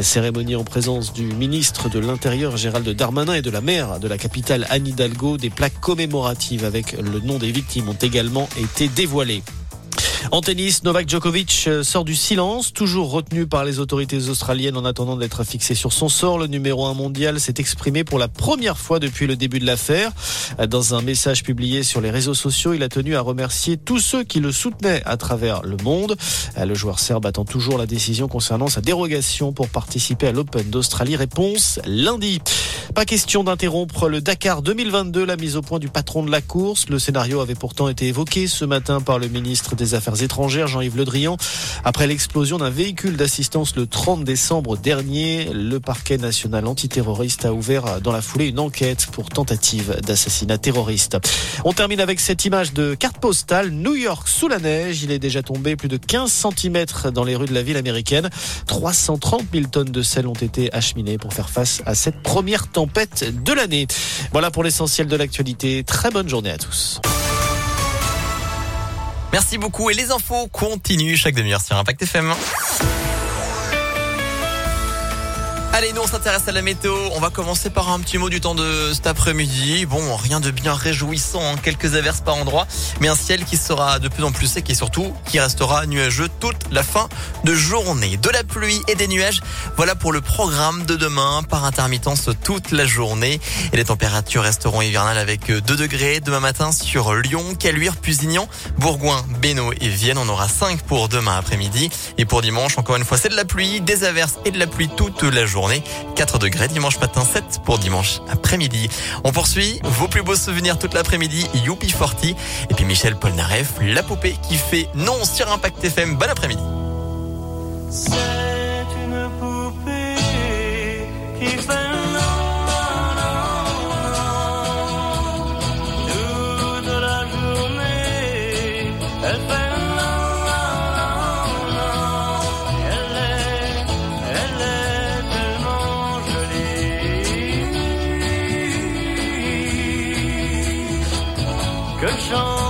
Cérémonie en présence du ministre de l'Intérieur Gérald Darmanin et de la maire de la capitale Anne Hidalgo. Des plaques commémoratives avec le nom des victimes ont également été dévoilées. En tennis, Novak Djokovic euh, sort du silence, toujours retenu par les autorités australiennes en attendant d'être fixé sur son sort. Le numéro 1 mondial s'est exprimé pour la première fois depuis le début de l'affaire. Dans un message publié sur les réseaux sociaux, il a tenu à remercier tous ceux qui le soutenaient à travers le monde. Le joueur serbe attend toujours la décision concernant sa dérogation pour participer à l'Open d'Australie. Réponse lundi. Pas question d'interrompre le Dakar 2022, la mise au point du patron de la course. Le scénario avait pourtant été évoqué ce matin par le ministre des Affaires étrangères, Jean-Yves Le Drian. Après l'explosion d'un véhicule d'assistance le 30 décembre dernier, le parquet national antiterroriste a ouvert dans la foulée une enquête pour tentative d'assassinat terroriste. On termine avec cette image de carte postale. New York sous la neige. Il est déjà tombé plus de 15 cm dans les rues de la ville américaine. 330 000 tonnes de sel ont été acheminées pour faire face à cette première tempête de l'année. Voilà pour l'essentiel de l'actualité. Très bonne journée à tous. Merci beaucoup et les infos continuent chaque demi-heure sur Impact FM. Allez, nous on s'intéresse à la météo. On va commencer par un petit mot du temps de cet après-midi. Bon, rien de bien réjouissant, hein. quelques averses par endroit, mais un ciel qui sera de plus en plus sec et surtout qui restera nuageux toute la fin de journée. De la pluie et des nuages, voilà pour le programme de demain par intermittence toute la journée. Et les températures resteront hivernales avec 2 degrés demain matin sur Lyon, Caluire, Pusignan, Bourgoin, Bénaud et Vienne. On aura 5 pour demain après-midi. Et pour dimanche, encore une fois, c'est de la pluie, des averses et de la pluie toute la journée. 4 degrés dimanche matin, 7 pour dimanche après-midi. On poursuit vos plus beaux souvenirs toute l'après-midi, Youpi Forti. Et puis Michel Polnareff, la poupée qui fait non sur Impact FM. Bon après-midi. Elle fait